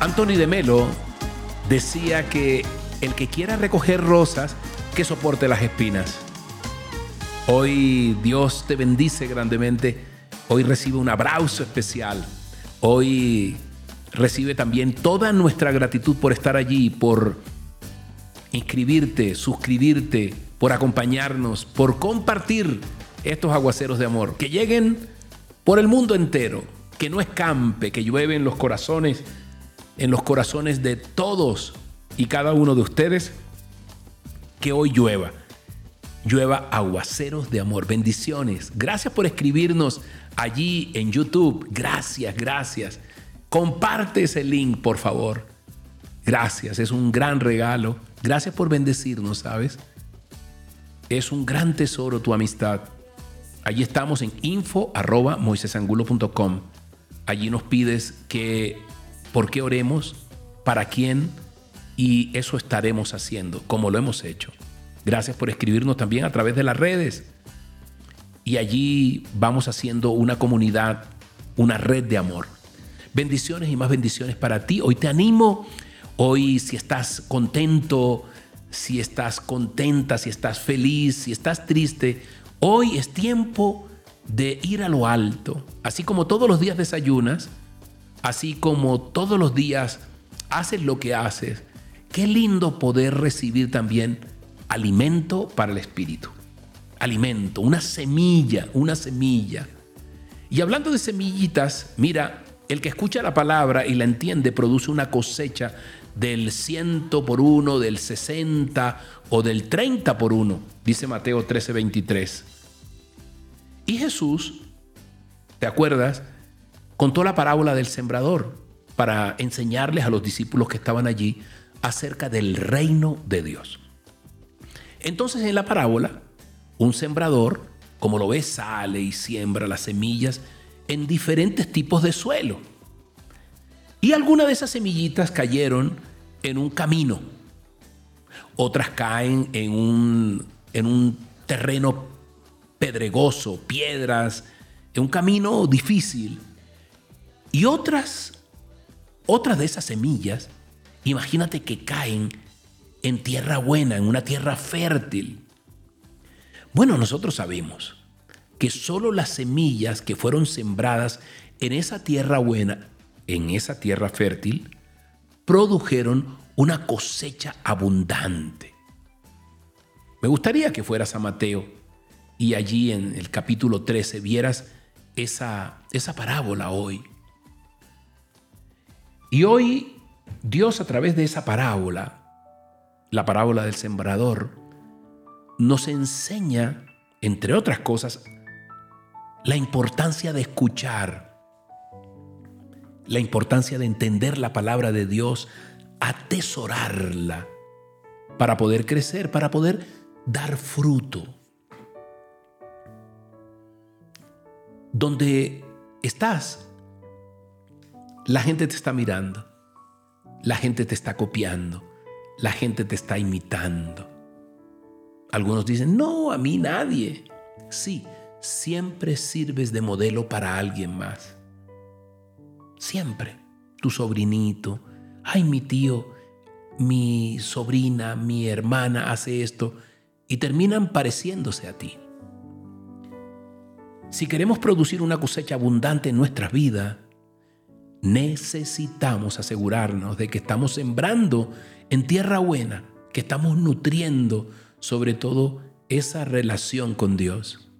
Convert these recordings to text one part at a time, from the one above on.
Anthony de Melo decía que el que quiera recoger rosas, que soporte las espinas. Hoy Dios te bendice grandemente. Hoy recibe un abrazo especial. Hoy recibe también toda nuestra gratitud por estar allí, por inscribirte, suscribirte, por acompañarnos, por compartir estos aguaceros de amor. Que lleguen por el mundo entero, que no escampe, que llueve en los corazones, en los corazones de todos y cada uno de ustedes, que hoy llueva. Llueva aguaceros de amor, bendiciones. Gracias por escribirnos allí en YouTube. Gracias, gracias. Comparte ese link, por favor. Gracias, es un gran regalo. Gracias por bendecirnos, ¿sabes? Es un gran tesoro tu amistad. Allí estamos en info.moisesangulo.com. Allí nos pides que por qué oremos, para quién, y eso estaremos haciendo, como lo hemos hecho. Gracias por escribirnos también a través de las redes. Y allí vamos haciendo una comunidad, una red de amor. Bendiciones y más bendiciones para ti. Hoy te animo, hoy si estás contento, si estás contenta, si estás feliz, si estás triste, hoy es tiempo de ir a lo alto. Así como todos los días desayunas, así como todos los días haces lo que haces, qué lindo poder recibir también alimento para el espíritu. Alimento, una semilla, una semilla. Y hablando de semillitas, mira, el que escucha la palabra y la entiende produce una cosecha del ciento por uno, del 60 o del 30 por uno, dice Mateo 13:23. Y Jesús, ¿te acuerdas? Contó la parábola del sembrador para enseñarles a los discípulos que estaban allí acerca del reino de Dios. Entonces en la parábola, un sembrador, como lo ves, sale y siembra las semillas en diferentes tipos de suelo. Y algunas de esas semillitas cayeron en un camino. Otras caen en un, en un terreno pedregoso, piedras, en un camino difícil. Y otras, otras de esas semillas, imagínate que caen en tierra buena, en una tierra fértil. Bueno, nosotros sabemos que solo las semillas que fueron sembradas en esa tierra buena, en esa tierra fértil, produjeron una cosecha abundante. Me gustaría que fueras a Mateo y allí en el capítulo 13 vieras esa, esa parábola hoy. Y hoy Dios a través de esa parábola, la parábola del sembrador, nos enseña, entre otras cosas, la importancia de escuchar, la importancia de entender la palabra de Dios, atesorarla para poder crecer, para poder dar fruto. Donde estás, la gente te está mirando, la gente te está copiando, la gente te está imitando. Algunos dicen, no, a mí nadie. Sí, siempre sirves de modelo para alguien más. Siempre. Tu sobrinito. Ay, mi tío, mi sobrina, mi hermana hace esto. Y terminan pareciéndose a ti. Si queremos producir una cosecha abundante en nuestra vida, necesitamos asegurarnos de que estamos sembrando en tierra buena, que estamos nutriendo sobre todo esa relación con Dios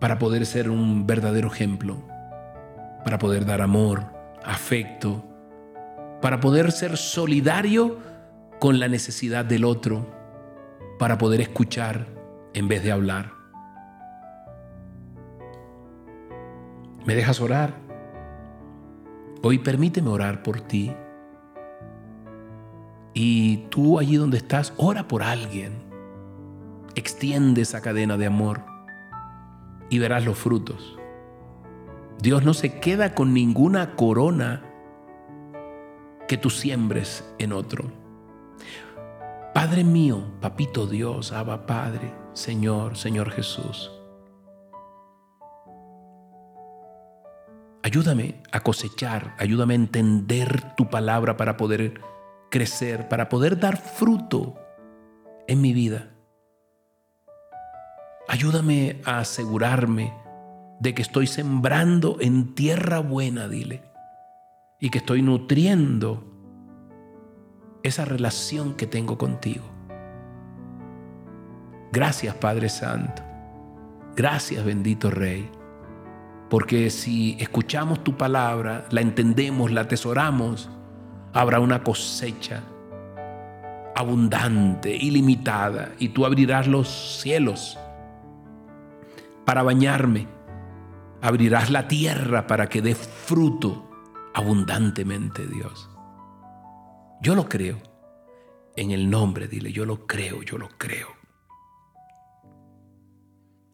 para poder ser un verdadero ejemplo, para poder dar amor, afecto, para poder ser solidario con la necesidad del otro, para poder escuchar en vez de hablar. ¿Me dejas orar? Hoy permíteme orar por ti. Y tú allí donde estás, ora por alguien. Extiende esa cadena de amor y verás los frutos. Dios no se queda con ninguna corona que tú siembres en otro. Padre mío, papito Dios, Abba Padre, Señor, Señor Jesús. Ayúdame a cosechar, ayúdame a entender tu palabra para poder crecer, para poder dar fruto en mi vida. Ayúdame a asegurarme de que estoy sembrando en tierra buena, dile, y que estoy nutriendo esa relación que tengo contigo. Gracias Padre Santo. Gracias bendito Rey. Porque si escuchamos tu palabra, la entendemos, la atesoramos, habrá una cosecha abundante, ilimitada, y tú abrirás los cielos para bañarme, abrirás la tierra para que dé fruto abundantemente, Dios. Yo lo creo. En el nombre, dile, yo lo creo, yo lo creo.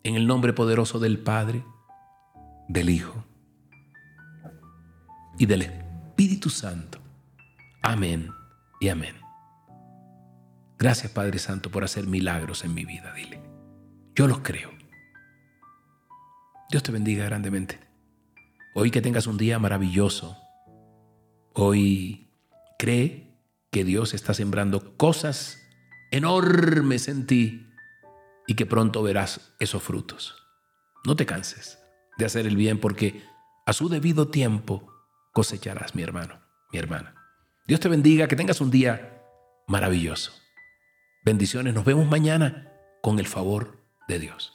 En el nombre poderoso del Padre, del Hijo y del Espíritu Santo. Amén y amén. Gracias Padre Santo por hacer milagros en mi vida, dile. Yo los creo. Dios te bendiga grandemente. Hoy que tengas un día maravilloso. Hoy cree que Dios está sembrando cosas enormes en ti y que pronto verás esos frutos. No te canses de hacer el bien porque a su debido tiempo cosecharás, mi hermano, mi hermana. Dios te bendiga, que tengas un día maravilloso. Bendiciones, nos vemos mañana con el favor de Dios.